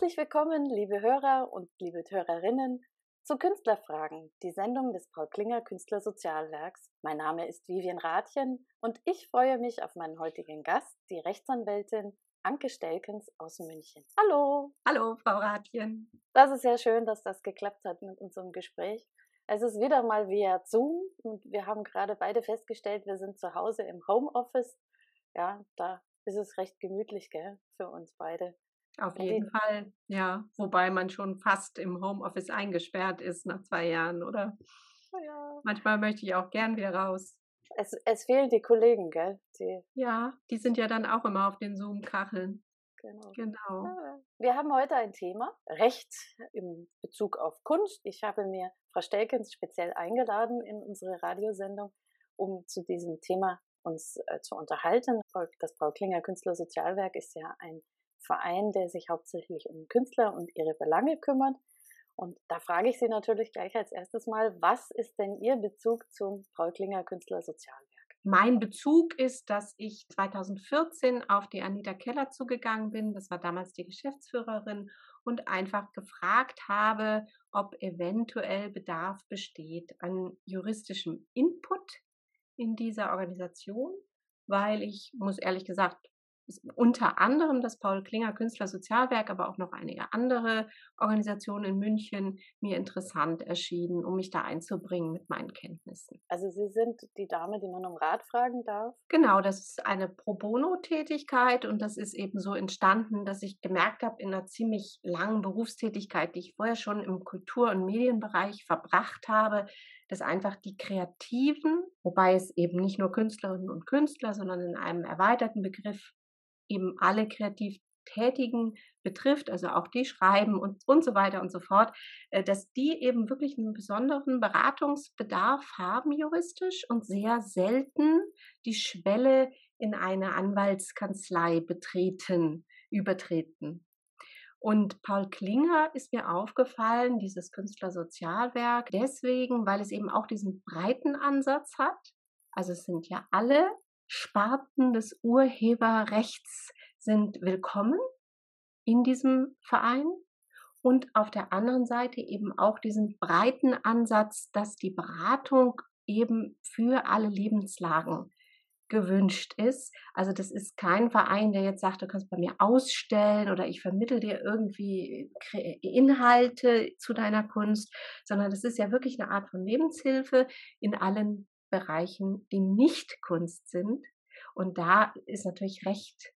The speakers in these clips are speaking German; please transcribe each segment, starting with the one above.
Herzlich willkommen, liebe Hörer und liebe Hörerinnen, zu Künstlerfragen, die Sendung des Paul Klinger Künstlersozialwerks. Mein Name ist Vivian Rathjen und ich freue mich auf meinen heutigen Gast, die Rechtsanwältin Anke Stelkens aus München. Hallo! Hallo, Frau Rathjen. Das ist sehr schön, dass das geklappt hat mit unserem Gespräch. Es ist wieder mal via Zoom und wir haben gerade beide festgestellt, wir sind zu Hause im Homeoffice. Ja, da ist es recht gemütlich, gell, für uns beide. Auf jeden die, Fall, ja. Wobei man schon fast im Homeoffice eingesperrt ist nach zwei Jahren, oder? Ja. Manchmal möchte ich auch gern wieder raus. Es, es fehlen die Kollegen, gell? Die ja, die sind ja dann auch immer auf den Zoom-Kacheln. Genau. genau. Wir haben heute ein Thema, Recht im Bezug auf Kunst. Ich habe mir Frau Stelkens speziell eingeladen in unsere Radiosendung, um zu diesem Thema uns äh, zu unterhalten. Das Paul Klinger Künstlersozialwerk ist ja ein Verein, der sich hauptsächlich um Künstler und ihre Belange kümmert. Und da frage ich Sie natürlich gleich als erstes mal, was ist denn Ihr Bezug zum Paul Klinger Künstlersozialwerk? Mein Bezug ist, dass ich 2014 auf die Anita Keller zugegangen bin, das war damals die Geschäftsführerin, und einfach gefragt habe, ob eventuell Bedarf besteht an juristischem Input in dieser Organisation, weil ich, muss ehrlich gesagt unter anderem das Paul Klinger Künstlersozialwerk, aber auch noch einige andere Organisationen in München mir interessant erschienen, um mich da einzubringen mit meinen Kenntnissen. Also Sie sind die Dame, die man um Rat fragen darf? Genau, das ist eine Pro Bono-Tätigkeit und das ist eben so entstanden, dass ich gemerkt habe, in einer ziemlich langen Berufstätigkeit, die ich vorher schon im Kultur- und Medienbereich verbracht habe, dass einfach die Kreativen, wobei es eben nicht nur Künstlerinnen und Künstler, sondern in einem erweiterten Begriff eben alle kreativ Tätigen betrifft, also auch die schreiben und, und so weiter und so fort, äh, dass die eben wirklich einen besonderen Beratungsbedarf haben juristisch und sehr selten die Schwelle in eine Anwaltskanzlei betreten, übertreten. Und Paul Klinger ist mir aufgefallen, dieses Künstlersozialwerk, deswegen, weil es eben auch diesen breiten Ansatz hat. Also es sind ja alle Sparten des Urheberrechts sind willkommen in diesem Verein und auf der anderen Seite eben auch diesen breiten Ansatz, dass die Beratung eben für alle Lebenslagen gewünscht ist. Also das ist kein Verein, der jetzt sagt, du kannst bei mir ausstellen oder ich vermittel dir irgendwie Inhalte zu deiner Kunst, sondern das ist ja wirklich eine Art von Lebenshilfe in allen Bereichen, die nicht Kunst sind. Und da ist natürlich recht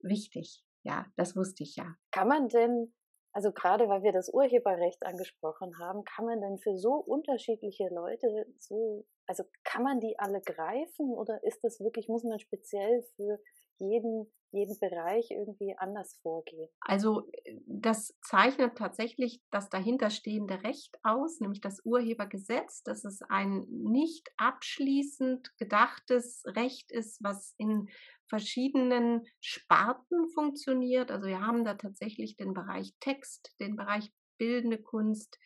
wichtig. Ja, das wusste ich ja. Kann man denn, also gerade weil wir das Urheberrecht angesprochen haben, kann man denn für so unterschiedliche Leute so, also kann man die alle greifen oder ist das wirklich, muss man speziell für jeden, jeden Bereich irgendwie anders vorgehen. Also äh, das zeichnet tatsächlich das dahinterstehende Recht aus, nämlich das Urhebergesetz, dass es ein nicht abschließend gedachtes Recht ist, was in verschiedenen Sparten funktioniert. Also wir haben da tatsächlich den Bereich Text, den Bereich bildende Kunst,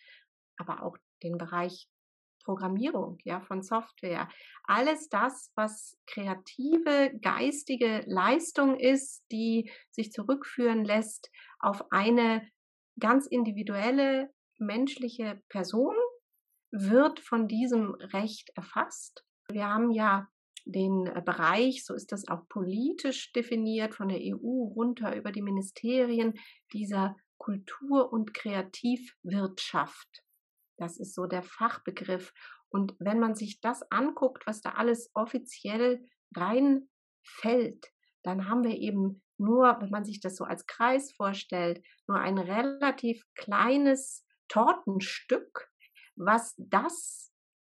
aber auch den Bereich Programmierung, ja, von Software. Alles das, was kreative, geistige Leistung ist, die sich zurückführen lässt auf eine ganz individuelle menschliche Person, wird von diesem Recht erfasst. Wir haben ja den Bereich, so ist das auch politisch definiert, von der EU runter über die Ministerien, dieser Kultur- und Kreativwirtschaft. Das ist so der Fachbegriff. Und wenn man sich das anguckt, was da alles offiziell reinfällt, dann haben wir eben nur, wenn man sich das so als Kreis vorstellt, nur ein relativ kleines Tortenstück, was das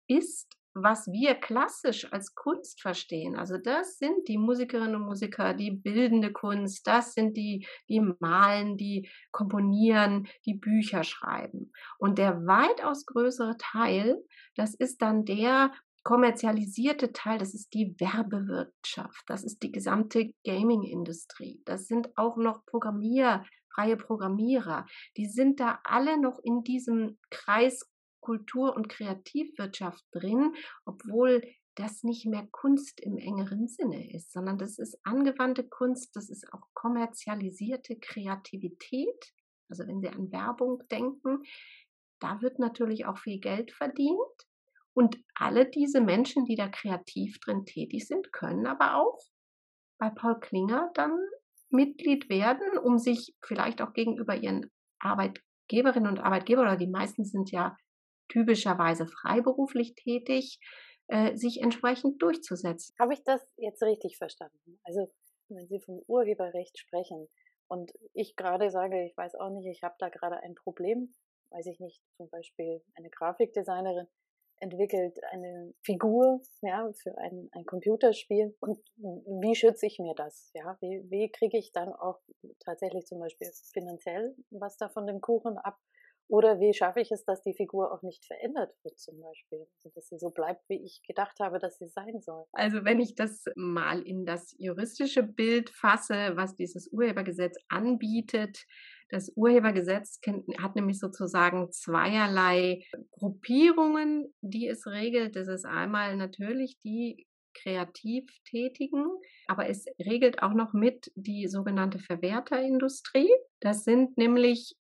ist, was wir klassisch als Kunst verstehen. Also das sind die Musikerinnen und Musiker, die bildende Kunst, das sind die, die malen, die komponieren, die Bücher schreiben. Und der weitaus größere Teil, das ist dann der kommerzialisierte Teil, das ist die Werbewirtschaft, das ist die gesamte Gaming-Industrie, das sind auch noch Programmier, freie Programmierer, die sind da alle noch in diesem Kreis Kultur- und Kreativwirtschaft drin, obwohl das nicht mehr Kunst im engeren Sinne ist, sondern das ist angewandte Kunst, das ist auch kommerzialisierte Kreativität. Also wenn Sie an Werbung denken, da wird natürlich auch viel Geld verdient. Und alle diese Menschen, die da kreativ drin tätig sind, können aber auch bei Paul Klinger dann Mitglied werden, um sich vielleicht auch gegenüber ihren Arbeitgeberinnen und Arbeitgebern, oder die meisten sind ja typischerweise freiberuflich tätig, äh, sich entsprechend durchzusetzen. Habe ich das jetzt richtig verstanden? Also wenn Sie vom Urheberrecht sprechen und ich gerade sage, ich weiß auch nicht, ich habe da gerade ein Problem, weiß ich nicht, zum Beispiel eine Grafikdesignerin entwickelt eine Figur ja, für ein, ein Computerspiel und wie schütze ich mir das? Ja? Wie, wie kriege ich dann auch tatsächlich zum Beispiel finanziell was da von dem Kuchen ab? Oder wie schaffe ich es, dass die Figur auch nicht verändert wird zum Beispiel? Also dass sie so bleibt, wie ich gedacht habe, dass sie sein soll. Also wenn ich das mal in das juristische Bild fasse, was dieses Urhebergesetz anbietet, das Urhebergesetz hat nämlich sozusagen zweierlei Gruppierungen, die es regelt. Das ist einmal natürlich die kreativ tätigen, aber es regelt auch noch mit die sogenannte Verwerterindustrie. Das sind nämlich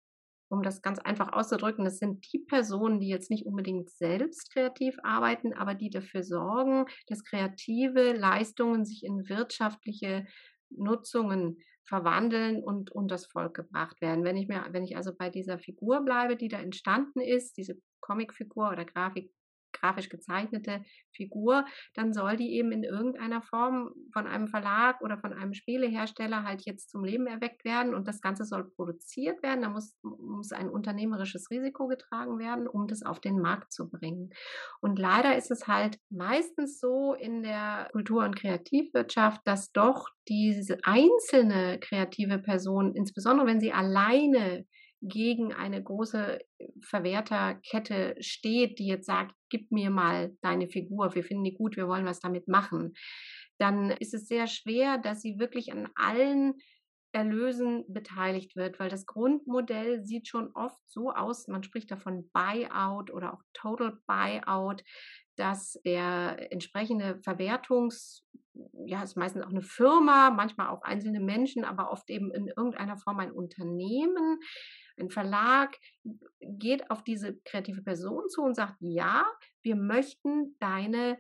um das ganz einfach auszudrücken, das sind die Personen, die jetzt nicht unbedingt selbst kreativ arbeiten, aber die dafür sorgen, dass kreative Leistungen sich in wirtschaftliche Nutzungen verwandeln und das Volk gebracht werden. Wenn ich mir, wenn ich also bei dieser Figur bleibe, die da entstanden ist, diese Comicfigur oder Grafik, grafisch gezeichnete Figur, dann soll die eben in irgendeiner Form von einem Verlag oder von einem Spielehersteller halt jetzt zum Leben erweckt werden und das Ganze soll produziert werden. Da muss, muss ein unternehmerisches Risiko getragen werden, um das auf den Markt zu bringen. Und leider ist es halt meistens so in der Kultur- und Kreativwirtschaft, dass doch diese einzelne kreative Person, insbesondere wenn sie alleine gegen eine große äh, Verwerterkette steht, die jetzt sagt, gib mir mal deine Figur, wir finden die gut, wir wollen was damit machen, dann ist es sehr schwer, dass sie wirklich an allen Erlösen beteiligt wird, weil das Grundmodell sieht schon oft so aus, man spricht davon Buyout oder auch Total Buyout, dass der entsprechende Verwertungs, ja, ist meistens auch eine Firma, manchmal auch einzelne Menschen, aber oft eben in irgendeiner Form ein Unternehmen, ein Verlag geht auf diese kreative Person zu und sagt, ja, wir möchten deine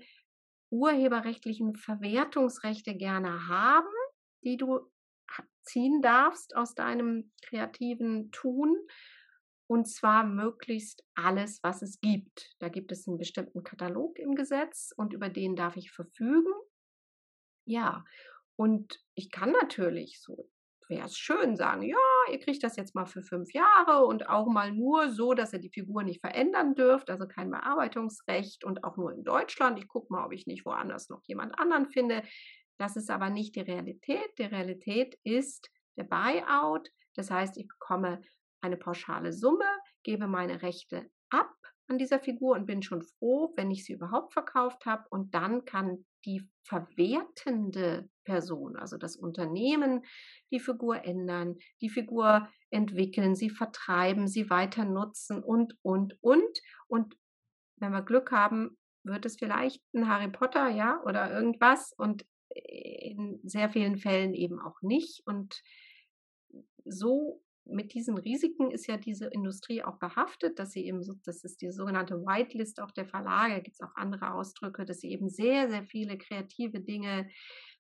urheberrechtlichen Verwertungsrechte gerne haben, die du ziehen darfst aus deinem kreativen Tun. Und zwar möglichst alles, was es gibt. Da gibt es einen bestimmten Katalog im Gesetz und über den darf ich verfügen. Ja, und ich kann natürlich so wäre es schön, sagen, ja, ihr kriegt das jetzt mal für fünf Jahre und auch mal nur so, dass ihr die Figur nicht verändern dürft, also kein Bearbeitungsrecht und auch nur in Deutschland. Ich gucke mal, ob ich nicht woanders noch jemand anderen finde. Das ist aber nicht die Realität. Die Realität ist der Buyout. Das heißt, ich bekomme eine pauschale Summe, gebe meine Rechte ab an dieser Figur und bin schon froh, wenn ich sie überhaupt verkauft habe. Und dann kann die verwertende Person, also das Unternehmen, die Figur ändern, die Figur entwickeln, sie vertreiben, sie weiter nutzen und, und, und. Und wenn wir Glück haben, wird es vielleicht ein Harry Potter, ja, oder irgendwas und in sehr vielen Fällen eben auch nicht. Und so mit diesen Risiken ist ja diese Industrie auch behaftet, dass sie eben so, das ist die sogenannte Whitelist auch der Verlage, gibt es auch andere Ausdrücke, dass sie eben sehr, sehr viele kreative Dinge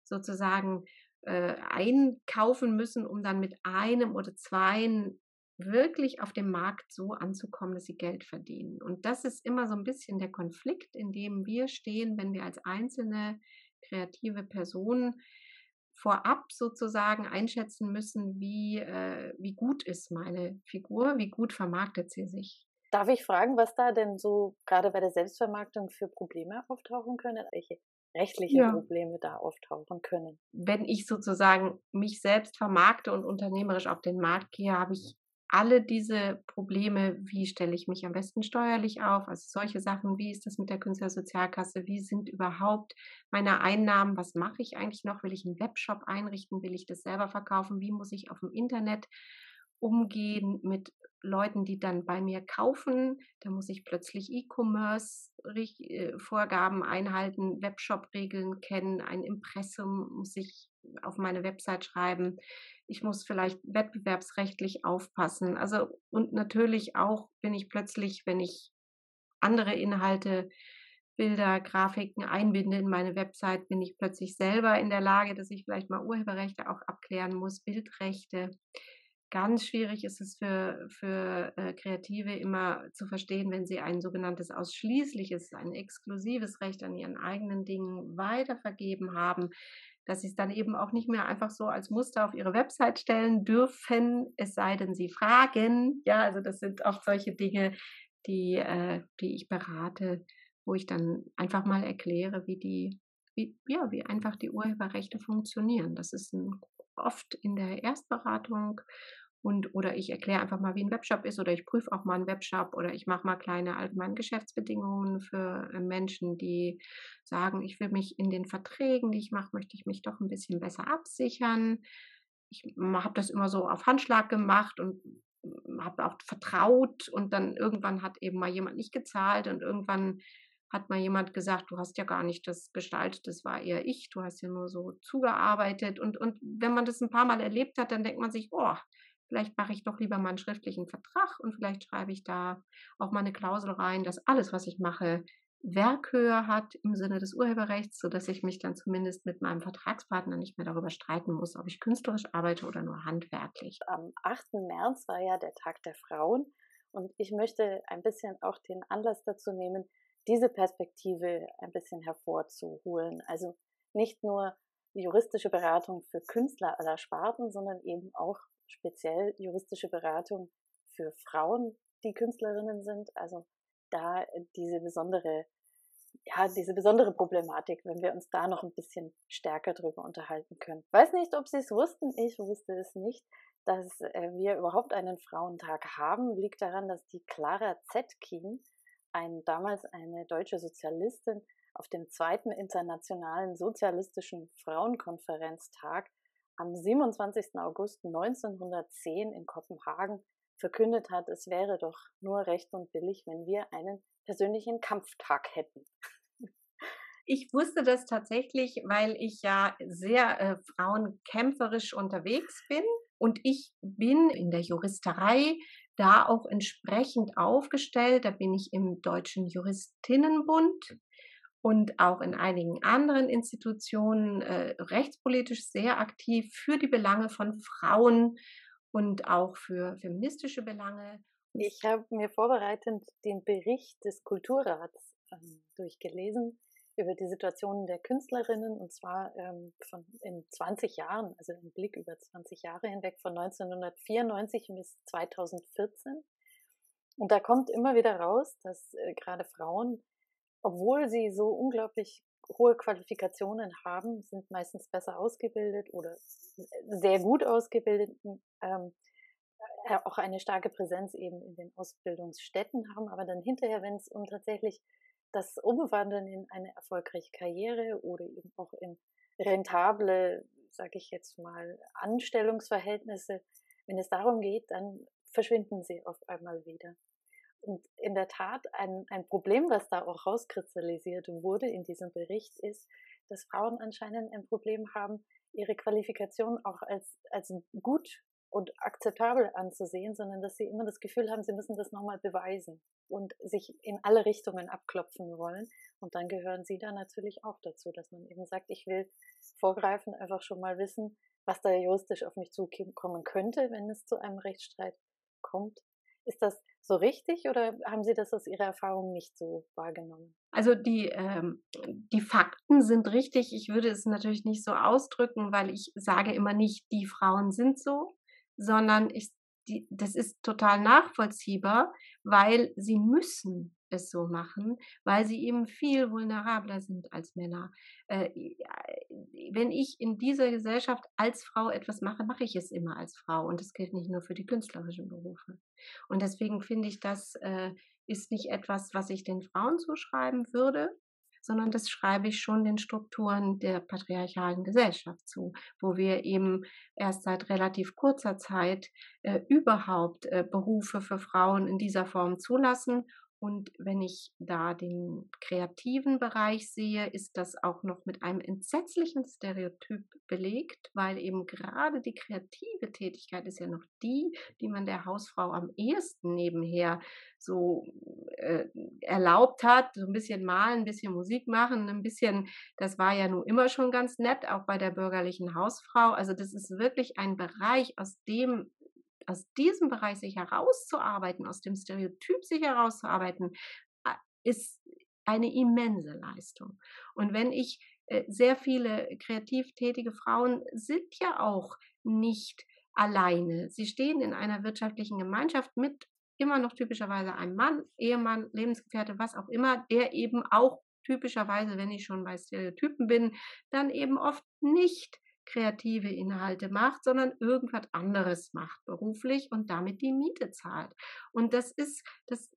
sozusagen äh, einkaufen müssen, um dann mit einem oder zwei wirklich auf dem Markt so anzukommen, dass sie Geld verdienen. Und das ist immer so ein bisschen der Konflikt, in dem wir stehen, wenn wir als einzelne kreative Personen vorab sozusagen einschätzen müssen, wie, äh, wie gut ist meine Figur, wie gut vermarktet sie sich. Darf ich fragen, was da denn so gerade bei der Selbstvermarktung für Probleme auftauchen können? Welche rechtliche ja. Probleme da auftauchen können? Wenn ich sozusagen mich selbst vermarkte und unternehmerisch auf den Markt gehe, habe ich alle diese Probleme, wie stelle ich mich am besten steuerlich auf, also solche Sachen, wie ist das mit der Künstlersozialkasse, wie sind überhaupt meine Einnahmen, was mache ich eigentlich noch, will ich einen Webshop einrichten, will ich das selber verkaufen, wie muss ich auf dem Internet umgehen mit Leuten, die dann bei mir kaufen. Da muss ich plötzlich E-Commerce-Vorgaben einhalten, Webshop-Regeln kennen, ein Impressum muss ich auf meine Website schreiben. Ich muss vielleicht wettbewerbsrechtlich aufpassen. Also und natürlich auch bin ich plötzlich, wenn ich andere Inhalte Bilder, Grafiken einbinde in meine Website, bin ich plötzlich selber in der Lage, dass ich vielleicht mal Urheberrechte auch abklären muss, Bildrechte. Ganz schwierig ist es für, für äh, Kreative immer zu verstehen, wenn sie ein sogenanntes ausschließliches, ein exklusives Recht an ihren eigenen Dingen weitervergeben haben, dass sie es dann eben auch nicht mehr einfach so als Muster auf ihre Website stellen dürfen, es sei denn, sie fragen. Ja, also das sind auch solche Dinge, die, äh, die ich berate, wo ich dann einfach mal erkläre, wie die, wie, ja, wie einfach die Urheberrechte funktionieren. Das ist ein, oft in der Erstberatung und oder ich erkläre einfach mal, wie ein Webshop ist oder ich prüfe auch mal einen Webshop oder ich mache mal kleine allgemeine Geschäftsbedingungen für äh, Menschen, die sagen, ich will mich in den Verträgen, die ich mache, möchte ich mich doch ein bisschen besser absichern. Ich habe das immer so auf Handschlag gemacht und habe auch vertraut und dann irgendwann hat eben mal jemand nicht gezahlt und irgendwann hat mal jemand gesagt, du hast ja gar nicht das gestaltet, das war eher ich, du hast ja nur so zugearbeitet und, und wenn man das ein paar Mal erlebt hat, dann denkt man sich, oh, Vielleicht mache ich doch lieber mal einen schriftlichen Vertrag und vielleicht schreibe ich da auch mal eine Klausel rein, dass alles, was ich mache, Werkhöhe hat im Sinne des Urheberrechts, sodass ich mich dann zumindest mit meinem Vertragspartner nicht mehr darüber streiten muss, ob ich künstlerisch arbeite oder nur handwerklich. Am 8. März war ja der Tag der Frauen und ich möchte ein bisschen auch den Anlass dazu nehmen, diese Perspektive ein bisschen hervorzuholen. Also nicht nur juristische Beratung für Künstler aller Sparten, sondern eben auch speziell juristische Beratung für Frauen, die Künstlerinnen sind. Also da diese besondere, ja, diese besondere Problematik, wenn wir uns da noch ein bisschen stärker drüber unterhalten können. Weiß nicht, ob Sie es wussten, ich wusste es nicht, dass äh, wir überhaupt einen Frauentag haben, liegt daran, dass die Clara Zetkin, ein, damals eine deutsche Sozialistin, auf dem zweiten internationalen sozialistischen Frauenkonferenztag am 27. August 1910 in Kopenhagen verkündet hat, es wäre doch nur recht und billig, wenn wir einen persönlichen Kampftag hätten. Ich wusste das tatsächlich, weil ich ja sehr äh, frauenkämpferisch unterwegs bin und ich bin in der Juristerei da auch entsprechend aufgestellt. Da bin ich im Deutschen Juristinnenbund und auch in einigen anderen Institutionen äh, rechtspolitisch sehr aktiv für die Belange von Frauen und auch für feministische Belange. Ich habe mir vorbereitend den Bericht des Kulturrats ähm, durchgelesen über die Situation der Künstlerinnen und zwar ähm, von in 20 Jahren, also im Blick über 20 Jahre hinweg von 1994 bis 2014. Und da kommt immer wieder raus, dass äh, gerade Frauen obwohl sie so unglaublich hohe Qualifikationen haben, sind meistens besser ausgebildet oder sehr gut ausgebildet, ähm, äh, auch eine starke Präsenz eben in den Ausbildungsstätten haben, aber dann hinterher, wenn es um tatsächlich das Umwandeln in eine erfolgreiche Karriere oder eben auch in rentable, sage ich jetzt mal, Anstellungsverhältnisse, wenn es darum geht, dann verschwinden sie auf einmal wieder. Und in der Tat, ein, ein Problem, was da auch rauskristallisiert wurde in diesem Bericht, ist, dass Frauen anscheinend ein Problem haben, ihre Qualifikation auch als, als gut und akzeptabel anzusehen, sondern dass sie immer das Gefühl haben, sie müssen das nochmal beweisen und sich in alle Richtungen abklopfen wollen. Und dann gehören sie da natürlich auch dazu, dass man eben sagt, ich will vorgreifen, einfach schon mal wissen, was da juristisch auf mich zukommen könnte, wenn es zu einem Rechtsstreit kommt. Ist das so richtig oder haben Sie das aus Ihrer Erfahrung nicht so wahrgenommen? Also die, ähm, die Fakten sind richtig. Ich würde es natürlich nicht so ausdrücken, weil ich sage immer nicht, die Frauen sind so, sondern ich, die, das ist total nachvollziehbar, weil sie müssen es so machen, weil sie eben viel vulnerabler sind als Männer. Äh, wenn ich in dieser Gesellschaft als Frau etwas mache, mache ich es immer als Frau. Und das gilt nicht nur für die künstlerischen Berufe. Und deswegen finde ich, das äh, ist nicht etwas, was ich den Frauen zuschreiben würde, sondern das schreibe ich schon den Strukturen der patriarchalen Gesellschaft zu, wo wir eben erst seit relativ kurzer Zeit äh, überhaupt äh, Berufe für Frauen in dieser Form zulassen und wenn ich da den kreativen Bereich sehe, ist das auch noch mit einem entsetzlichen Stereotyp belegt, weil eben gerade die kreative Tätigkeit ist ja noch die, die man der Hausfrau am ehesten nebenher so äh, erlaubt hat. So ein bisschen malen, ein bisschen Musik machen, ein bisschen, das war ja nun immer schon ganz nett, auch bei der bürgerlichen Hausfrau. Also das ist wirklich ein Bereich, aus dem aus diesem Bereich sich herauszuarbeiten, aus dem Stereotyp sich herauszuarbeiten, ist eine immense Leistung. Und wenn ich äh, sehr viele kreativ tätige Frauen sind ja auch nicht alleine. Sie stehen in einer wirtschaftlichen Gemeinschaft mit immer noch typischerweise einem Mann, Ehemann, Lebensgefährte, was auch immer, der eben auch typischerweise, wenn ich schon bei Stereotypen bin, dann eben oft nicht kreative Inhalte macht, sondern irgendwas anderes macht beruflich und damit die Miete zahlt. Und das ist, das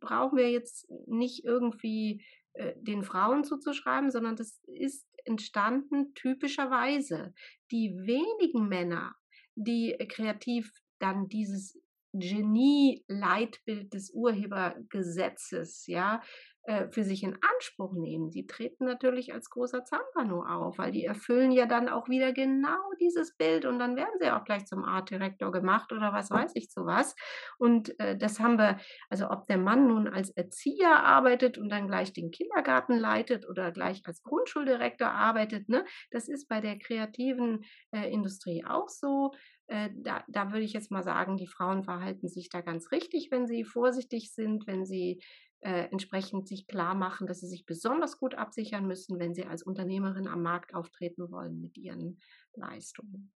brauchen wir jetzt nicht irgendwie äh, den Frauen zuzuschreiben, sondern das ist entstanden typischerweise. Die wenigen Männer, die kreativ dann dieses Genie-Leitbild des Urhebergesetzes, ja, äh, für sich in Anspruch nehmen, die treten natürlich als großer Zampano auf, weil die erfüllen ja dann auch wieder genau dieses Bild und dann werden sie auch gleich zum Artdirektor gemacht oder was weiß ich zu was. Und äh, das haben wir, also ob der Mann nun als Erzieher arbeitet und dann gleich den Kindergarten leitet oder gleich als Grundschuldirektor arbeitet, ne, das ist bei der kreativen äh, Industrie auch so. Äh, da, da würde ich jetzt mal sagen, die Frauen verhalten sich da ganz richtig, wenn sie vorsichtig sind, wenn sie äh, entsprechend sich klar machen, dass sie sich besonders gut absichern müssen, wenn sie als Unternehmerin am Markt auftreten wollen mit ihren Leistungen.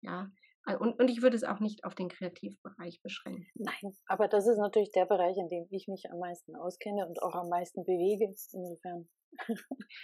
Ja, äh, und, und ich würde es auch nicht auf den Kreativbereich beschränken. Nein, aber das ist natürlich der Bereich, in dem ich mich am meisten auskenne und auch am meisten bewege. Insofern.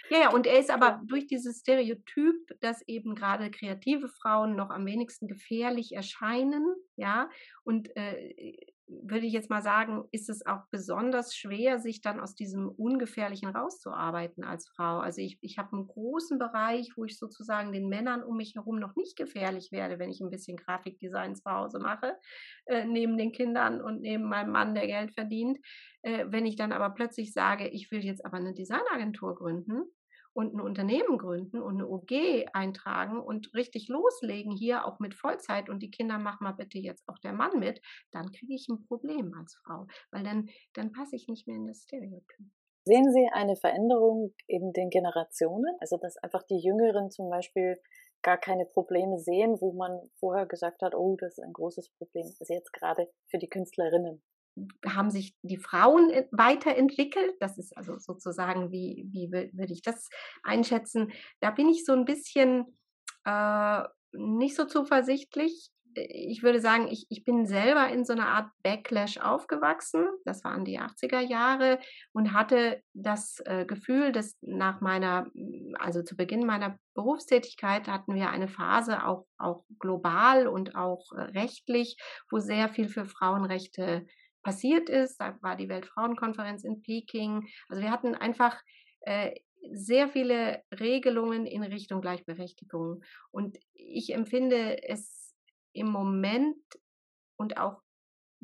Ja, ja, und er ist aber durch dieses Stereotyp, dass eben gerade kreative Frauen noch am wenigsten gefährlich erscheinen, ja, und äh, würde ich jetzt mal sagen, ist es auch besonders schwer, sich dann aus diesem Ungefährlichen rauszuarbeiten als Frau. Also ich, ich habe einen großen Bereich, wo ich sozusagen den Männern um mich herum noch nicht gefährlich werde, wenn ich ein bisschen Grafikdesign zu Hause mache, äh, neben den Kindern und neben meinem Mann, der Geld verdient. Äh, wenn ich dann aber plötzlich sage, ich will jetzt aber eine Designagentur gründen, und ein Unternehmen gründen und eine OG eintragen und richtig loslegen hier auch mit Vollzeit und die Kinder machen mal bitte jetzt auch der Mann mit, dann kriege ich ein Problem als Frau, weil dann, dann passe ich nicht mehr in das Stereotyp. Sehen Sie eine Veränderung in den Generationen? Also, dass einfach die Jüngeren zum Beispiel gar keine Probleme sehen, wo man vorher gesagt hat, oh, das ist ein großes Problem. Also jetzt gerade für die Künstlerinnen haben sich die Frauen weiterentwickelt. Das ist also sozusagen, wie, wie würde ich das einschätzen? Da bin ich so ein bisschen äh, nicht so zuversichtlich. Ich würde sagen, ich, ich bin selber in so einer Art Backlash aufgewachsen. Das waren die 80er Jahre und hatte das äh, Gefühl, dass nach meiner, also zu Beginn meiner Berufstätigkeit hatten wir eine Phase auch, auch global und auch äh, rechtlich, wo sehr viel für Frauenrechte passiert ist. Da war die Weltfrauenkonferenz in Peking. Also wir hatten einfach äh, sehr viele Regelungen in Richtung Gleichberechtigung. Und ich empfinde es im Moment und auch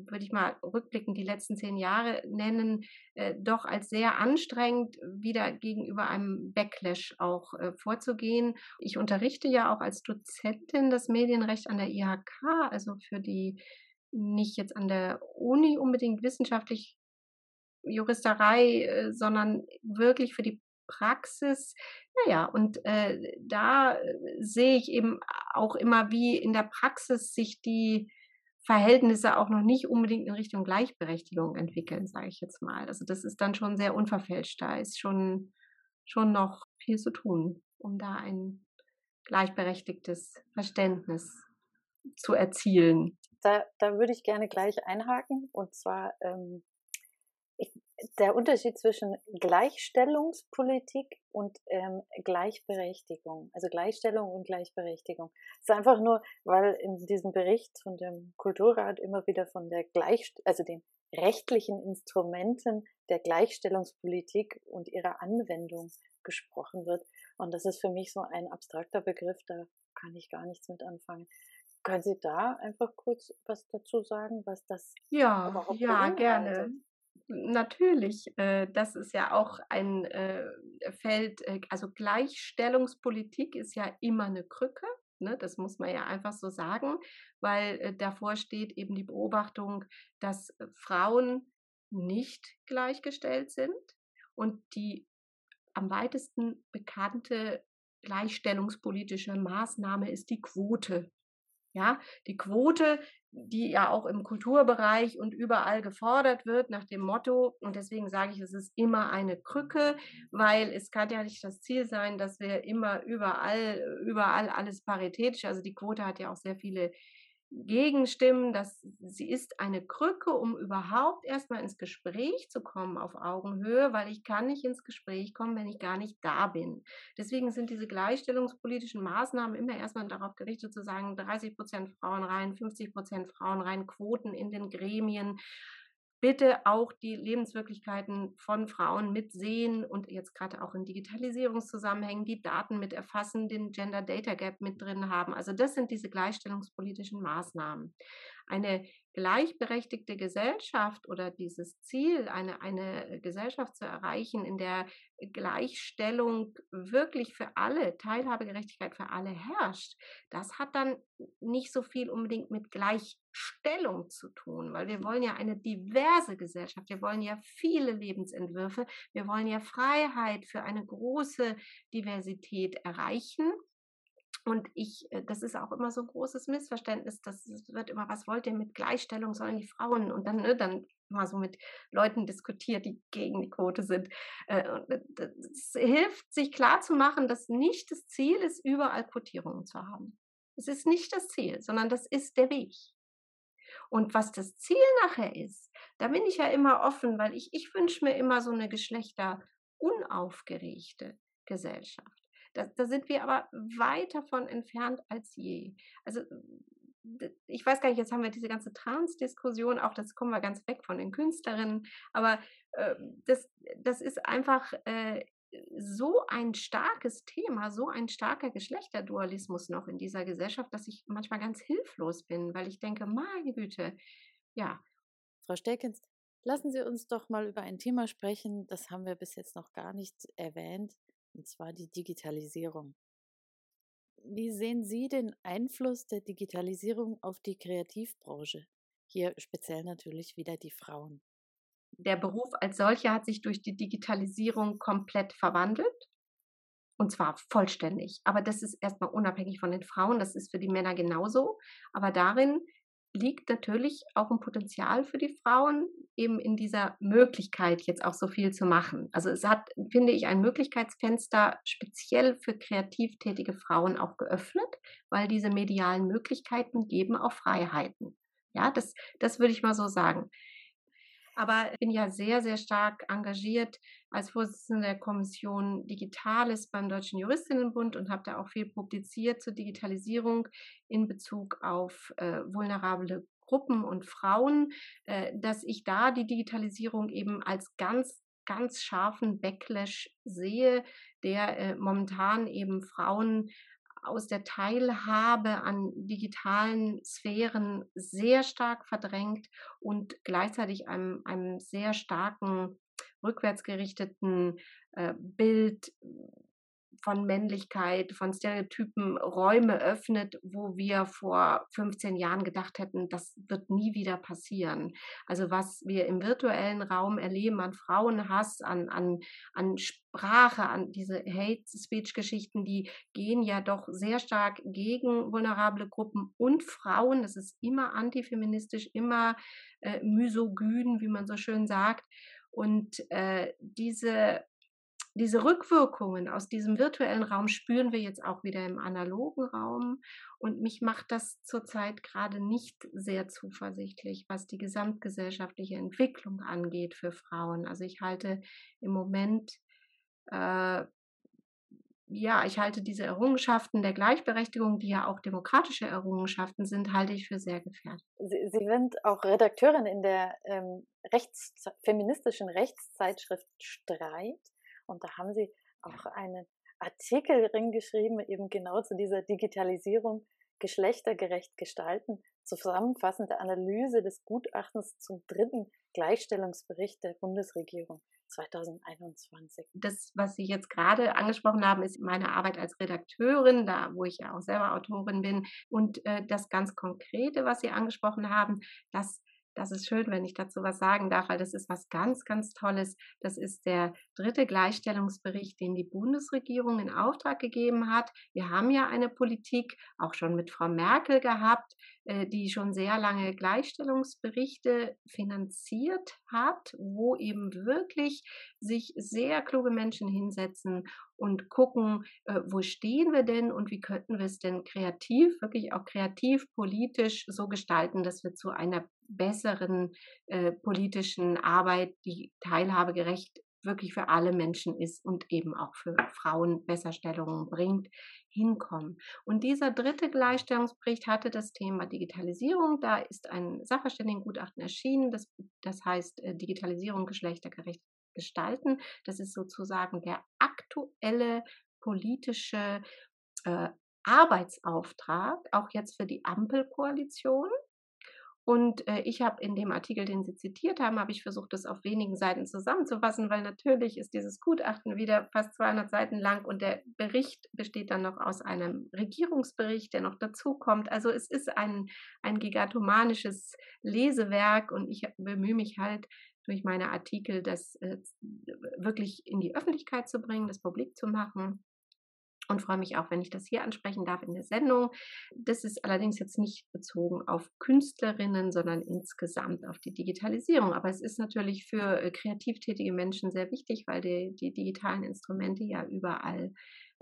würde ich mal rückblickend die letzten zehn Jahre nennen, äh, doch als sehr anstrengend, wieder gegenüber einem Backlash auch äh, vorzugehen. Ich unterrichte ja auch als Dozentin das Medienrecht an der IHK, also für die nicht jetzt an der Uni unbedingt wissenschaftlich Juristerei, äh, sondern wirklich für die Praxis. Naja, und äh, da äh, sehe ich eben auch immer, wie in der Praxis sich die Verhältnisse auch noch nicht unbedingt in Richtung Gleichberechtigung entwickeln, sage ich jetzt mal. Also das ist dann schon sehr unverfälscht. Da ist schon, schon noch viel zu tun, um da ein gleichberechtigtes Verständnis zu erzielen. Da, da würde ich gerne gleich einhaken. Und zwar ähm, ich, der Unterschied zwischen Gleichstellungspolitik und ähm, Gleichberechtigung. Also Gleichstellung und Gleichberechtigung. Es ist einfach nur, weil in diesem Bericht von dem Kulturrat immer wieder von der Gleich, also den rechtlichen Instrumenten der Gleichstellungspolitik und ihrer Anwendung gesprochen wird. Und das ist für mich so ein abstrakter Begriff, da kann ich gar nichts mit anfangen. Können Sie da einfach kurz was dazu sagen, was das ja, überhaupt Ja, gerne. Natürlich, äh, das ist ja auch ein äh, Feld, äh, also Gleichstellungspolitik ist ja immer eine Krücke, ne? das muss man ja einfach so sagen, weil davor steht eben die Beobachtung, dass Frauen nicht gleichgestellt sind und die am weitesten bekannte gleichstellungspolitische Maßnahme ist die Quote. Ja, die Quote, die ja auch im Kulturbereich und überall gefordert wird nach dem Motto, und deswegen sage ich, es ist immer eine Krücke, weil es kann ja nicht das Ziel sein, dass wir immer überall, überall alles paritätisch, also die Quote hat ja auch sehr viele Gegenstimmen, dass sie ist eine Krücke, um überhaupt erstmal ins Gespräch zu kommen auf Augenhöhe, weil ich kann nicht ins Gespräch kommen, wenn ich gar nicht da bin. Deswegen sind diese gleichstellungspolitischen Maßnahmen immer erstmal darauf gerichtet zu sagen, 30 Prozent Frauen rein, 50 Prozent Frauen rein, Quoten in den Gremien, bitte auch die Lebenswirklichkeiten von Frauen mitsehen und jetzt gerade auch in Digitalisierungszusammenhängen die Daten mit erfassen, den Gender Data Gap mit drin haben. Also das sind diese gleichstellungspolitischen Maßnahmen. Eine gleichberechtigte Gesellschaft oder dieses Ziel, eine, eine Gesellschaft zu erreichen, in der Gleichstellung wirklich für alle, Teilhabegerechtigkeit für alle herrscht, das hat dann nicht so viel unbedingt mit Gleichstellung zu tun, weil wir wollen ja eine diverse Gesellschaft, wir wollen ja viele Lebensentwürfe, wir wollen ja Freiheit für eine große Diversität erreichen. Und ich, äh, das ist auch immer so ein großes Missverständnis. Das wird immer, was wollt ihr mit Gleichstellung, sollen die Frauen? Und dann, ne, dann mal so mit Leuten diskutiert, die gegen die Quote sind. Äh, es hilft, sich klarzumachen, dass nicht das Ziel ist, überall Quotierungen zu haben. Es ist nicht das Ziel, sondern das ist der Weg. Und was das Ziel nachher ist, da bin ich ja immer offen, weil ich, ich wünsche mir immer so eine geschlechterunaufgeregte Gesellschaft. Da, da sind wir aber weit davon entfernt als je. Also ich weiß gar nicht, jetzt haben wir diese ganze Trans-Diskussion, auch das kommen wir ganz weg von den Künstlerinnen, aber äh, das, das ist einfach äh, so ein starkes Thema, so ein starker Geschlechterdualismus noch in dieser Gesellschaft, dass ich manchmal ganz hilflos bin, weil ich denke, meine Güte, ja. Frau Stelkens, lassen Sie uns doch mal über ein Thema sprechen, das haben wir bis jetzt noch gar nicht erwähnt, und zwar die Digitalisierung. Wie sehen Sie den Einfluss der Digitalisierung auf die Kreativbranche? Hier speziell natürlich wieder die Frauen. Der Beruf als solcher hat sich durch die Digitalisierung komplett verwandelt. Und zwar vollständig. Aber das ist erstmal unabhängig von den Frauen. Das ist für die Männer genauso. Aber darin liegt natürlich auch ein Potenzial für die Frauen, eben in dieser Möglichkeit, jetzt auch so viel zu machen. Also es hat, finde ich, ein Möglichkeitsfenster speziell für kreativ tätige Frauen auch geöffnet, weil diese medialen Möglichkeiten geben auch Freiheiten. Ja, das, das würde ich mal so sagen. Aber ich bin ja sehr, sehr stark engagiert als Vorsitzende der Kommission Digitales beim Deutschen Juristinnenbund und habe da auch viel publiziert zur Digitalisierung in Bezug auf äh, vulnerable Gruppen und Frauen, äh, dass ich da die Digitalisierung eben als ganz ganz scharfen Backlash sehe, der äh, momentan eben Frauen aus der Teilhabe an digitalen Sphären sehr stark verdrängt und gleichzeitig einem, einem sehr starken rückwärtsgerichteten äh, Bild von Männlichkeit, von Stereotypen Räume öffnet, wo wir vor 15 Jahren gedacht hätten, das wird nie wieder passieren. Also was wir im virtuellen Raum erleben an Frauenhass, an, an, an Sprache, an diese Hate Speech Geschichten, die gehen ja doch sehr stark gegen vulnerable Gruppen und Frauen. Das ist immer antifeministisch, immer äh, misogyn, wie man so schön sagt. Und äh, diese diese Rückwirkungen aus diesem virtuellen Raum spüren wir jetzt auch wieder im analogen Raum. Und mich macht das zurzeit gerade nicht sehr zuversichtlich, was die gesamtgesellschaftliche Entwicklung angeht für Frauen. Also ich halte im Moment äh, ja, ich halte diese Errungenschaften der Gleichberechtigung, die ja auch demokratische Errungenschaften sind, halte ich für sehr gefährdet. Sie, Sie sind auch Redakteurin in der ähm, rechts, feministischen Rechtszeitschrift Streit und da haben Sie auch einen Artikel drin geschrieben, eben genau zu dieser Digitalisierung geschlechtergerecht gestalten, zusammenfassende Analyse des Gutachtens zum dritten Gleichstellungsbericht der Bundesregierung. 2021. Das, was Sie jetzt gerade angesprochen haben, ist meine Arbeit als Redakteurin, da wo ich ja auch selber Autorin bin. Und äh, das ganz Konkrete, was Sie angesprochen haben, das das ist schön, wenn ich dazu was sagen darf, weil das ist was ganz, ganz Tolles. Das ist der dritte Gleichstellungsbericht, den die Bundesregierung in Auftrag gegeben hat. Wir haben ja eine Politik, auch schon mit Frau Merkel gehabt, die schon sehr lange Gleichstellungsberichte finanziert hat, wo eben wirklich sich sehr kluge Menschen hinsetzen und gucken, äh, wo stehen wir denn und wie könnten wir es denn kreativ, wirklich auch kreativ, politisch so gestalten, dass wir zu einer besseren äh, politischen Arbeit, die teilhabegerecht wirklich für alle Menschen ist und eben auch für Frauen Besserstellungen bringt, hinkommen. Und dieser dritte Gleichstellungsbericht hatte das Thema Digitalisierung. Da ist ein Sachverständigengutachten erschienen, das, das heißt äh, Digitalisierung geschlechtergerecht gestalten. Das ist sozusagen der aktuelle politische äh, Arbeitsauftrag, auch jetzt für die Ampelkoalition. Und äh, ich habe in dem Artikel, den Sie zitiert haben, habe ich versucht, das auf wenigen Seiten zusammenzufassen, weil natürlich ist dieses Gutachten wieder fast 200 Seiten lang und der Bericht besteht dann noch aus einem Regierungsbericht, der noch dazukommt. Also es ist ein, ein gigantomanisches Lesewerk und ich bemühe mich halt durch meine Artikel, das äh, wirklich in die Öffentlichkeit zu bringen, das publik zu machen und freue mich auch, wenn ich das hier ansprechen darf in der Sendung. Das ist allerdings jetzt nicht bezogen auf Künstlerinnen, sondern insgesamt auf die Digitalisierung. Aber es ist natürlich für äh, kreativ tätige Menschen sehr wichtig, weil die, die digitalen Instrumente ja überall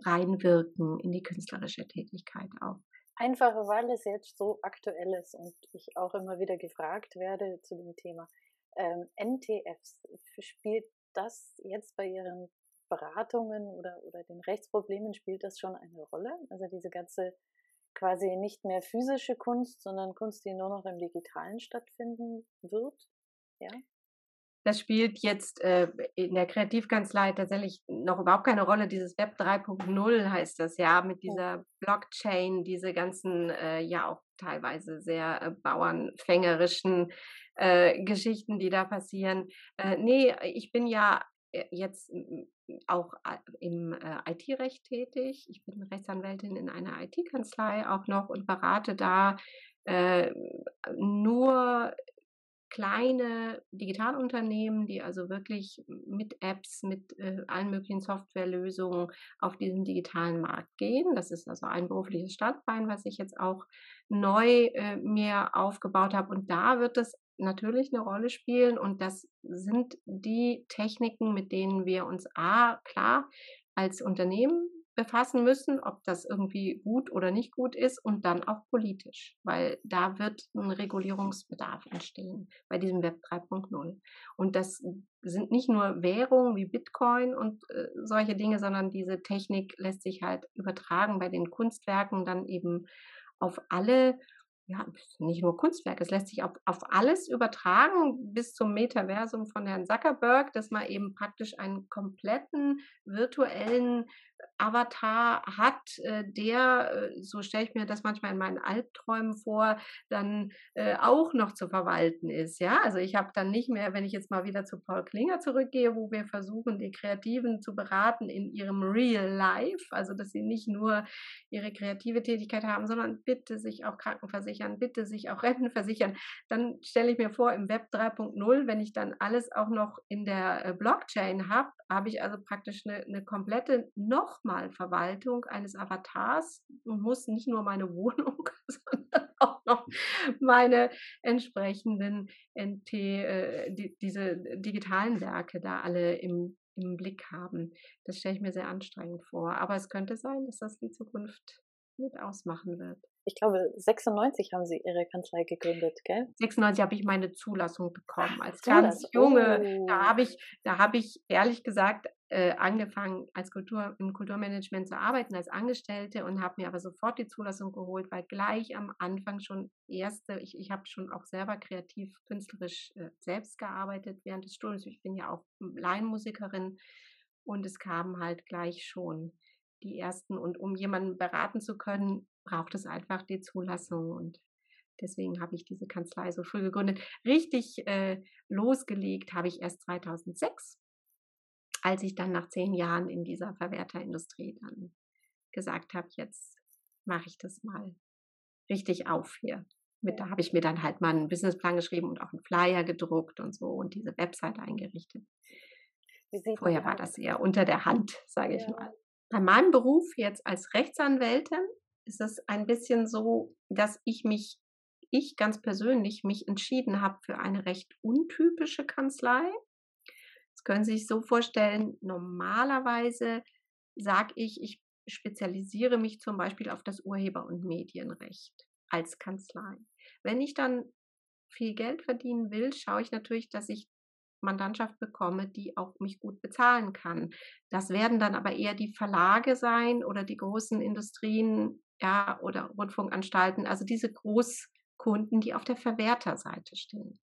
reinwirken in die künstlerische Tätigkeit auch. Einfach weil es jetzt so aktuell ist und ich auch immer wieder gefragt werde zu dem Thema ähm, NTFs. Spielt das jetzt bei Ihren Beratungen oder, oder den Rechtsproblemen spielt das schon eine Rolle? Also diese ganze quasi nicht mehr physische Kunst, sondern Kunst, die nur noch im Digitalen stattfinden wird? Ja? Das spielt jetzt äh, in der Kreativkanzlei tatsächlich noch überhaupt keine Rolle. Dieses Web 3.0 heißt das ja, mit dieser Blockchain, diese ganzen äh, ja auch teilweise sehr äh, bauernfängerischen äh, Geschichten, die da passieren. Äh, nee, ich bin ja jetzt auch im äh, IT-Recht tätig. Ich bin Rechtsanwältin in einer IT-Kanzlei auch noch und berate da äh, nur kleine Digitalunternehmen, die also wirklich mit Apps, mit äh, allen möglichen Softwarelösungen auf diesen digitalen Markt gehen. Das ist also ein berufliches Standbein, was ich jetzt auch neu äh, mir aufgebaut habe. Und da wird es natürlich eine Rolle spielen und das sind die Techniken, mit denen wir uns A, klar, als Unternehmen befassen müssen, ob das irgendwie gut oder nicht gut ist und dann auch politisch, weil da wird ein Regulierungsbedarf entstehen bei diesem Web 3.0. Und das sind nicht nur Währungen wie Bitcoin und äh, solche Dinge, sondern diese Technik lässt sich halt übertragen bei den Kunstwerken dann eben auf alle ja, nicht nur Kunstwerk, es lässt sich auf, auf alles übertragen, bis zum Metaversum von Herrn Zuckerberg, dass man eben praktisch einen kompletten virtuellen Avatar hat, äh, der, äh, so stelle ich mir das manchmal in meinen Albträumen vor, dann äh, auch noch zu verwalten ist. Ja, also ich habe dann nicht mehr, wenn ich jetzt mal wieder zu Paul Klinger zurückgehe, wo wir versuchen, die Kreativen zu beraten in ihrem Real Life, also dass sie nicht nur ihre kreative Tätigkeit haben, sondern bitte sich auch Krankenversichern, bitte sich auch Renten versichern. Dann stelle ich mir vor, im Web 3.0, wenn ich dann alles auch noch in der Blockchain habe, habe ich also praktisch eine, eine komplette nochmal Verwaltung eines Avatars und muss nicht nur meine Wohnung, sondern auch noch meine entsprechenden NT, äh, die, diese digitalen Werke da alle im im Blick haben. Das stelle ich mir sehr anstrengend vor. Aber es könnte sein, dass das die Zukunft mit ausmachen wird. Ich glaube, 96 haben Sie Ihre Kanzlei gegründet, gell? 96 habe ich meine Zulassung bekommen als ganz junge. Oh. Da habe ich, da habe ich ehrlich gesagt äh, angefangen, als Kultur, im Kulturmanagement zu arbeiten, als Angestellte und habe mir aber sofort die Zulassung geholt, weil gleich am Anfang schon erste, ich, ich habe schon auch selber kreativ, künstlerisch äh, selbst gearbeitet während des Studiums. Ich bin ja auch Laienmusikerin und es kamen halt gleich schon die ersten. Und um jemanden beraten zu können, braucht es einfach die Zulassung. Und deswegen habe ich diese Kanzlei so früh gegründet. Richtig äh, losgelegt habe ich erst 2006, als ich dann nach zehn Jahren in dieser Verwerterindustrie dann gesagt habe, jetzt mache ich das mal richtig auf hier. Mit, da habe ich mir dann halt mal einen Businessplan geschrieben und auch einen Flyer gedruckt und so und diese Website eingerichtet. Vorher war das eher unter der Hand, sage ja. ich mal. Bei meinem Beruf jetzt als Rechtsanwältin ist es ein bisschen so, dass ich mich, ich ganz persönlich, mich entschieden habe für eine recht untypische Kanzlei. Können Sie sich so vorstellen, normalerweise sage ich, ich spezialisiere mich zum Beispiel auf das Urheber- und Medienrecht als Kanzlei. Wenn ich dann viel Geld verdienen will, schaue ich natürlich, dass ich Mandantschaft bekomme, die auch mich gut bezahlen kann. Das werden dann aber eher die Verlage sein oder die großen Industrien ja, oder Rundfunkanstalten, also diese Großkunden, die auf der Verwerterseite stehen.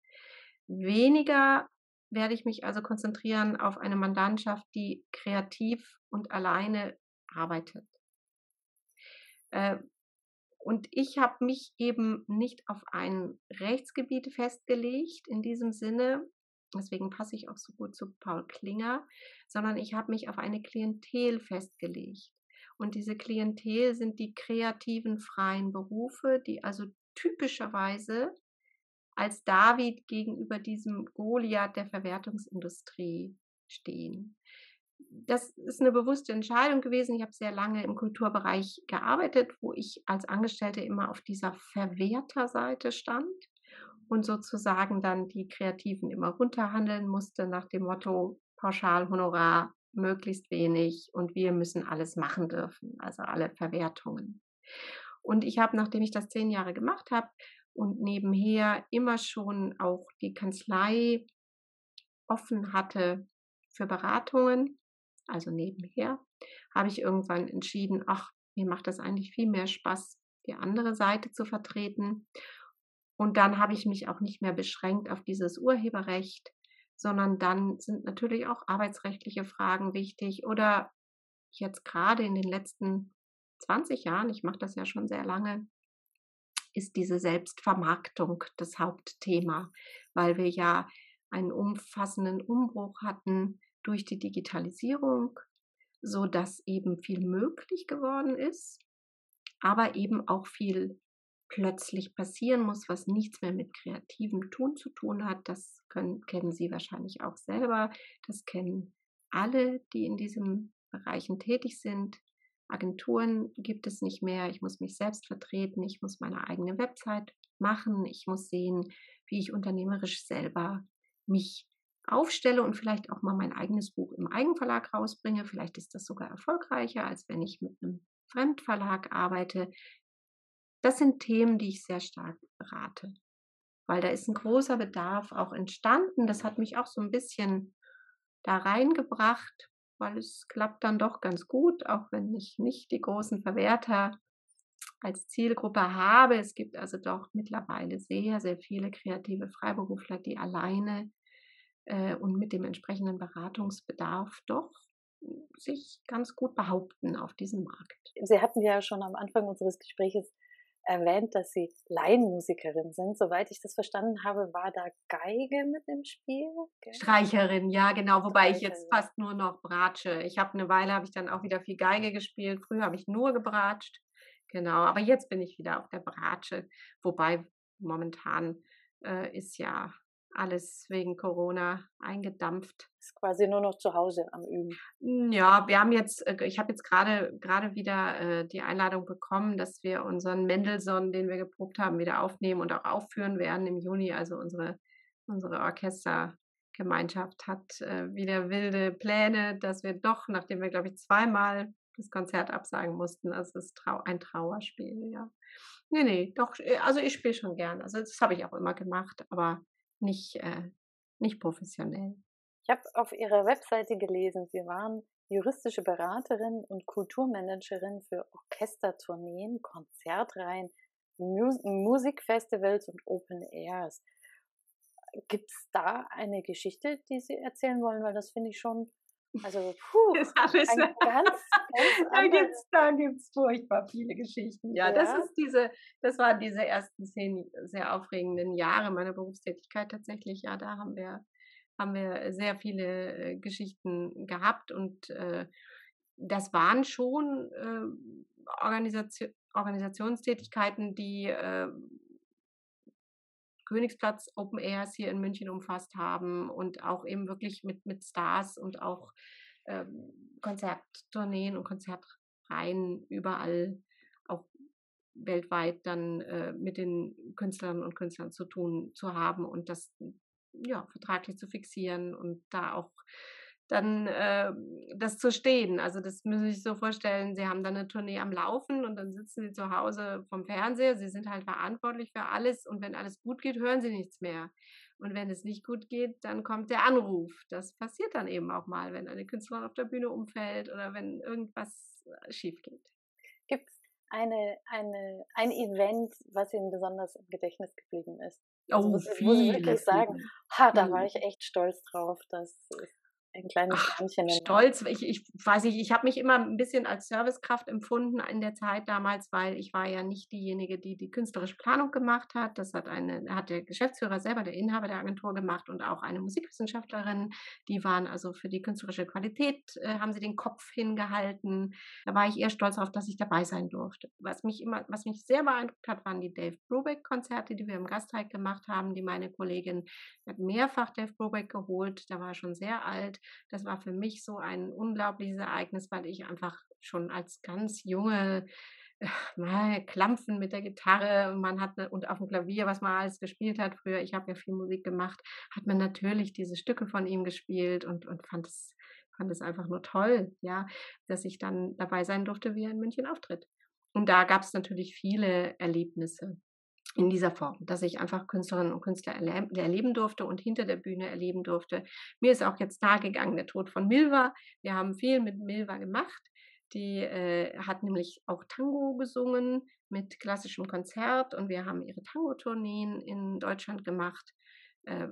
Weniger werde ich mich also konzentrieren auf eine Mandantschaft, die kreativ und alleine arbeitet. Äh, und ich habe mich eben nicht auf ein Rechtsgebiet festgelegt in diesem Sinne, deswegen passe ich auch so gut zu Paul Klinger, sondern ich habe mich auf eine Klientel festgelegt. Und diese Klientel sind die kreativen freien Berufe, die also typischerweise als David gegenüber diesem Goliath der Verwertungsindustrie stehen. Das ist eine bewusste Entscheidung gewesen. Ich habe sehr lange im Kulturbereich gearbeitet, wo ich als Angestellte immer auf dieser Verwerterseite stand und sozusagen dann die Kreativen immer runterhandeln musste nach dem Motto Pauschalhonorar möglichst wenig und wir müssen alles machen dürfen, also alle Verwertungen. Und ich habe, nachdem ich das zehn Jahre gemacht habe und nebenher immer schon auch die Kanzlei offen hatte für Beratungen, also nebenher, habe ich irgendwann entschieden, ach, mir macht das eigentlich viel mehr Spaß, die andere Seite zu vertreten. Und dann habe ich mich auch nicht mehr beschränkt auf dieses Urheberrecht, sondern dann sind natürlich auch arbeitsrechtliche Fragen wichtig oder jetzt gerade in den letzten 20 Jahren, ich mache das ja schon sehr lange, ist diese Selbstvermarktung das Hauptthema, weil wir ja einen umfassenden Umbruch hatten durch die Digitalisierung, so dass eben viel möglich geworden ist, aber eben auch viel plötzlich passieren muss, was nichts mehr mit kreativem Tun zu tun hat. Das können, kennen Sie wahrscheinlich auch selber. Das kennen alle, die in diesen Bereichen tätig sind. Agenturen gibt es nicht mehr. Ich muss mich selbst vertreten. Ich muss meine eigene Website machen. Ich muss sehen, wie ich unternehmerisch selber mich aufstelle und vielleicht auch mal mein eigenes Buch im Eigenverlag rausbringe. Vielleicht ist das sogar erfolgreicher, als wenn ich mit einem Fremdverlag arbeite. Das sind Themen, die ich sehr stark berate, weil da ist ein großer Bedarf auch entstanden. Das hat mich auch so ein bisschen da reingebracht, weil es klappt dann doch ganz gut, auch wenn ich nicht die großen Verwerter als Zielgruppe habe. Es gibt also doch mittlerweile sehr, sehr viele kreative Freiberufler, die alleine äh, und mit dem entsprechenden Beratungsbedarf doch sich ganz gut behaupten auf diesem Markt. Sie hatten ja schon am Anfang unseres Gesprächs erwähnt, dass Sie Laienmusikerin sind. Soweit ich das verstanden habe, war da Geige mit im Spiel? Gell? Streicherin, ja, genau. Wobei ich jetzt fast nur noch bratsche. Ich habe eine Weile, habe ich dann auch wieder viel Geige gespielt. Früher habe ich nur gebratscht. Genau, aber jetzt bin ich wieder auf der Bratsche. Wobei momentan äh, ist ja alles wegen Corona eingedampft. Ist quasi nur noch zu Hause am Üben. Hm, ja, wir haben jetzt, äh, ich habe jetzt gerade gerade wieder äh, die Einladung bekommen, dass wir unseren Mendelssohn, den wir geprobt haben, wieder aufnehmen und auch aufführen werden im Juni. Also unsere unsere Orchester Gemeinschaft hat äh, wieder wilde Pläne, dass wir doch, nachdem wir, glaube ich, zweimal das Konzert absagen mussten, also es ist trau ein Trauerspiel, ja. Nee, nee, doch, also ich spiele schon gern. Also das habe ich auch immer gemacht, aber nicht, äh, nicht professionell. Ich habe auf Ihrer Webseite gelesen, Sie waren juristische Beraterin und Kulturmanagerin für Orchestertourneen, Konzertreihen, Mus Musikfestivals und Open Airs. Gibt es da eine Geschichte, die Sie erzählen wollen? Weil das finde ich schon, also puh, das ein ganz, ganz da gibt's, da gibt's furchtbar viele Geschichten. Ja, ja, das ist diese, das waren diese ersten zehn sehr aufregenden Jahre meiner Berufstätigkeit tatsächlich. Ja, da haben wir haben wir sehr viele äh, Geschichten gehabt und äh, das waren schon äh, Organisation, Organisationstätigkeiten, die äh, Königsplatz Open Airs hier in München umfasst haben und auch eben wirklich mit, mit Stars und auch äh, Konzerttourneen und Konzertreihen überall auch weltweit dann äh, mit den Künstlerinnen und Künstlern zu tun zu haben und das ja vertraglich zu fixieren und da auch dann äh, das zu stehen. Also das müssen Sie sich so vorstellen, Sie haben dann eine Tournee am Laufen und dann sitzen Sie zu Hause vom Fernseher, Sie sind halt verantwortlich für alles und wenn alles gut geht, hören Sie nichts mehr. Und wenn es nicht gut geht, dann kommt der Anruf. Das passiert dann eben auch mal, wenn eine Künstlerin auf der Bühne umfällt oder wenn irgendwas äh, schief geht. Gibt es eine, eine, ein Event, was Ihnen besonders im Gedächtnis geblieben ist? Also oh, muss, muss ich wirklich sagen, ha, da war ich echt stolz drauf. Das ist ein kleines Sternchen. Stolz, ich, ich weiß nicht, ich habe mich immer ein bisschen als Servicekraft empfunden in der Zeit damals, weil ich war ja nicht diejenige, die die künstlerische Planung gemacht hat. Das hat eine, hat der Geschäftsführer selber, der Inhaber der Agentur gemacht und auch eine Musikwissenschaftlerin. Die waren also für die künstlerische Qualität, äh, haben sie den Kopf hingehalten. Da war ich eher stolz darauf, dass ich dabei sein durfte. Was mich immer, was mich sehr beeindruckt hat, waren die Dave Brubeck-Konzerte, die wir im Gastreich gemacht haben. Die meine Kollegin hat mehrfach Dave Brubeck geholt. Da war schon sehr alt. Das war für mich so ein unglaubliches Ereignis, weil ich einfach schon als ganz junge äh, mal Klampfen mit der Gitarre und man hat ne, und auf dem Klavier, was man alles gespielt hat früher, ich habe ja viel Musik gemacht, hat man natürlich diese Stücke von ihm gespielt und, und fand es fand es einfach nur toll, ja, dass ich dann dabei sein durfte, wie er in München auftritt. Und da gab es natürlich viele Erlebnisse in dieser Form, dass ich einfach Künstlerinnen und Künstler erleben durfte und hinter der Bühne erleben durfte. Mir ist auch jetzt nahegegangen der Tod von Milva. Wir haben viel mit Milva gemacht. Die äh, hat nämlich auch Tango gesungen mit klassischem Konzert und wir haben ihre Tango-Tourneen in Deutschland gemacht äh,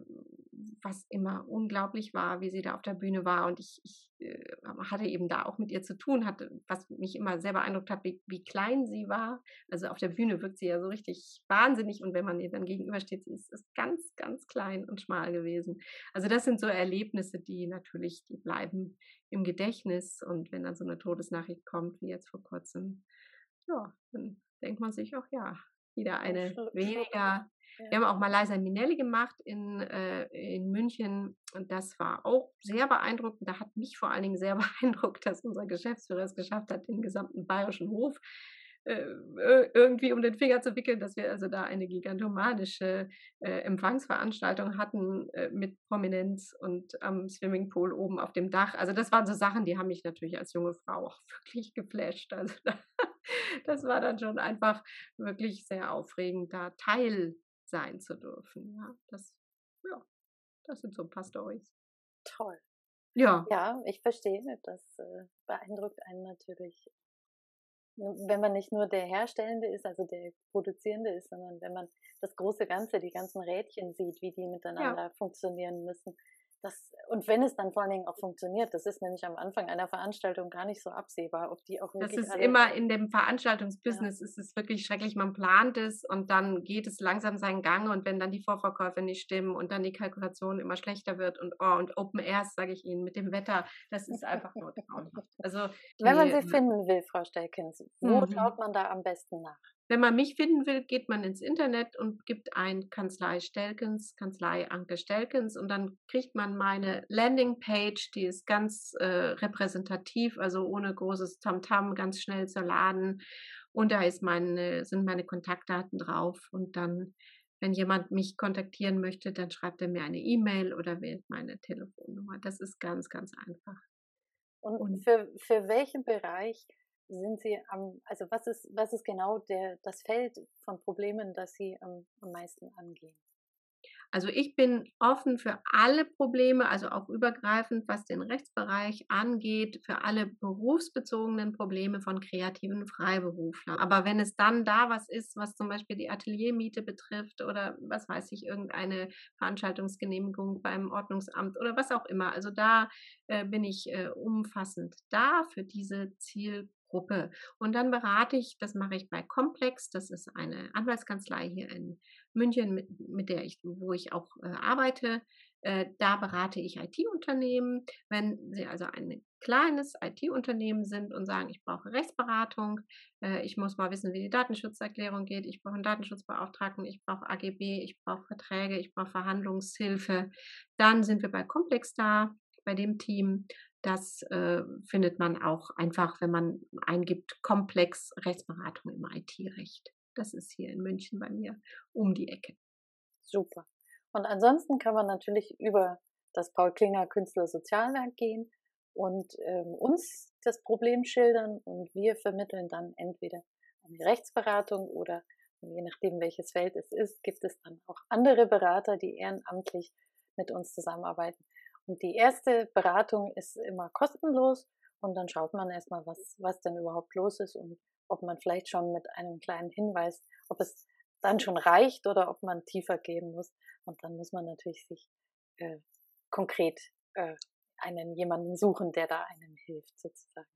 was immer unglaublich war, wie sie da auf der Bühne war. Und ich, ich äh, hatte eben da auch mit ihr zu tun, hatte, was mich immer sehr beeindruckt hat, wie, wie, klein sie war. Also auf der Bühne wirkt sie ja so richtig wahnsinnig und wenn man ihr dann gegenübersteht, sie ist, ist ganz, ganz klein und schmal gewesen. Also das sind so Erlebnisse, die natürlich, die bleiben im Gedächtnis und wenn dann so eine Todesnachricht kommt, wie jetzt vor kurzem, ja, dann denkt man sich auch, ja, wieder eine weniger wir haben auch mal Liza Minelli gemacht in, äh, in München und das war auch sehr beeindruckend. Da hat mich vor allen Dingen sehr beeindruckt, dass unser Geschäftsführer es geschafft hat, den gesamten bayerischen Hof äh, irgendwie um den Finger zu wickeln, dass wir also da eine gigantomanische äh, Empfangsveranstaltung hatten äh, mit Prominenz und am Swimmingpool oben auf dem Dach. Also das waren so Sachen, die haben mich natürlich als junge Frau auch wirklich geflasht. Also da, das war dann schon einfach wirklich sehr aufregend, da Teil sein zu dürfen. Ja, das, ja, das sind so ein paar Stories. Toll. Ja. Ja, ich verstehe. Das äh, beeindruckt einen natürlich. Wenn man nicht nur der Herstellende ist, also der Produzierende ist, sondern wenn man das große Ganze, die ganzen Rädchen sieht, wie die miteinander ja. funktionieren müssen. Das, und wenn es dann vor allen Dingen auch funktioniert, das ist nämlich am Anfang einer Veranstaltung gar nicht so absehbar, ob die auch wirklich. Das ist immer in dem Veranstaltungsbusiness ja. ist es wirklich schrecklich. Man plant es und dann geht es langsam seinen Gang und wenn dann die Vorverkäufe nicht stimmen und dann die Kalkulation immer schlechter wird und oh, und Open Airs, sage ich Ihnen, mit dem Wetter, das ist einfach nur traumhaft. Also wenn man sie finden will, Frau Stelkens, wo mhm. schaut man da am besten nach? Wenn man mich finden will, geht man ins Internet und gibt ein Kanzlei Stelkens, Kanzlei Anke Stelkens und dann kriegt man meine Landingpage, die ist ganz äh, repräsentativ, also ohne großes Tamtam, -Tam, ganz schnell zu laden. Und da meine, sind meine Kontaktdaten drauf und dann Wenn jemand mich kontaktieren möchte, dann schreibt er mir eine E-Mail oder wählt meine Telefonnummer. Das ist ganz, ganz einfach. Und, Und für, für welchen Bereich sind Sie am, also was ist, was ist genau der, das Feld von Problemen, das Sie am, am meisten angehen? Also ich bin offen für alle Probleme, also auch übergreifend, was den Rechtsbereich angeht, für alle berufsbezogenen Probleme von kreativen Freiberuflern. Aber wenn es dann da was ist, was zum Beispiel die Ateliermiete betrifft oder was weiß ich, irgendeine Veranstaltungsgenehmigung beim Ordnungsamt oder was auch immer, also da äh, bin ich äh, umfassend da für diese Zielgruppe. Gruppe. Und dann berate ich, das mache ich bei Complex, das ist eine Anwaltskanzlei hier in München, mit, mit der ich, wo ich auch äh, arbeite. Äh, da berate ich IT-Unternehmen. Wenn sie also ein kleines IT-Unternehmen sind und sagen, ich brauche Rechtsberatung, äh, ich muss mal wissen, wie die Datenschutzerklärung geht, ich brauche einen Datenschutzbeauftragten, ich brauche AGB, ich brauche Verträge, ich brauche Verhandlungshilfe, dann sind wir bei Complex da, bei dem Team. Das äh, findet man auch einfach, wenn man eingibt, komplex Rechtsberatung im IT-Recht. Das ist hier in München bei mir um die Ecke. Super. Und ansonsten kann man natürlich über das Paul Klinger Künstler Sozialwerk gehen und ähm, uns das Problem schildern und wir vermitteln dann entweder eine Rechtsberatung oder je nachdem welches Feld es ist, gibt es dann auch andere Berater, die ehrenamtlich mit uns zusammenarbeiten. Und die erste Beratung ist immer kostenlos und dann schaut man erstmal, was, was denn überhaupt los ist und ob man vielleicht schon mit einem kleinen Hinweis, ob es dann schon reicht oder ob man tiefer gehen muss. Und dann muss man natürlich sich äh, konkret äh, einen jemanden suchen, der da einem hilft sozusagen.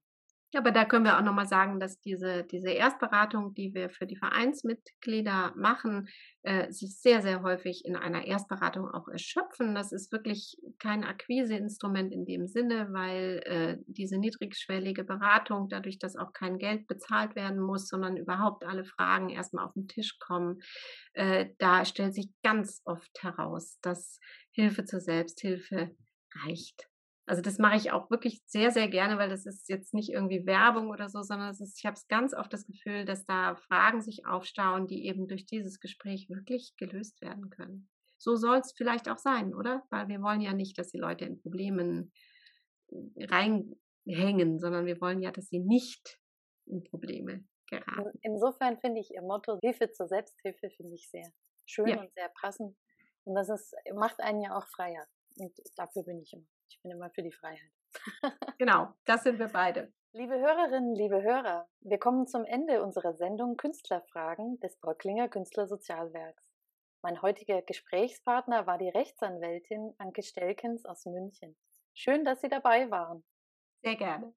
Aber da können wir auch nochmal sagen, dass diese, diese Erstberatung, die wir für die Vereinsmitglieder machen, äh, sich sehr, sehr häufig in einer Erstberatung auch erschöpfen. Das ist wirklich kein Akquiseinstrument in dem Sinne, weil äh, diese niedrigschwellige Beratung, dadurch, dass auch kein Geld bezahlt werden muss, sondern überhaupt alle Fragen erstmal auf den Tisch kommen, äh, da stellt sich ganz oft heraus, dass Hilfe zur Selbsthilfe reicht. Also das mache ich auch wirklich sehr, sehr gerne, weil das ist jetzt nicht irgendwie Werbung oder so, sondern es ist, ich habe es ganz oft das Gefühl, dass da Fragen sich aufstauen, die eben durch dieses Gespräch wirklich gelöst werden können. So soll es vielleicht auch sein, oder? Weil wir wollen ja nicht, dass die Leute in Problemen äh, reinhängen, sondern wir wollen ja, dass sie nicht in Probleme geraten. Insofern finde ich Ihr Motto Hilfe zur Selbsthilfe finde ich sehr schön ja. und sehr passend. Und das ist, macht einen ja auch freier. Und dafür bin ich immer. Ich bin immer für die Freiheit. genau, das sind wir beide. Liebe Hörerinnen, liebe Hörer, wir kommen zum Ende unserer Sendung Künstlerfragen des Bröcklinger Künstlersozialwerks. Mein heutiger Gesprächspartner war die Rechtsanwältin Anke Stelkens aus München. Schön, dass Sie dabei waren. Sehr gerne.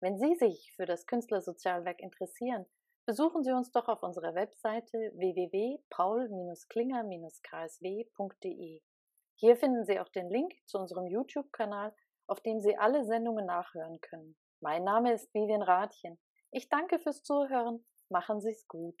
Wenn Sie sich für das Künstlersozialwerk interessieren, besuchen Sie uns doch auf unserer Webseite www.paul-klinger-ksw.de. Hier finden Sie auch den Link zu unserem YouTube-Kanal, auf dem Sie alle Sendungen nachhören können. Mein Name ist Vivian Rathjen. Ich danke fürs Zuhören. Machen Sie es gut.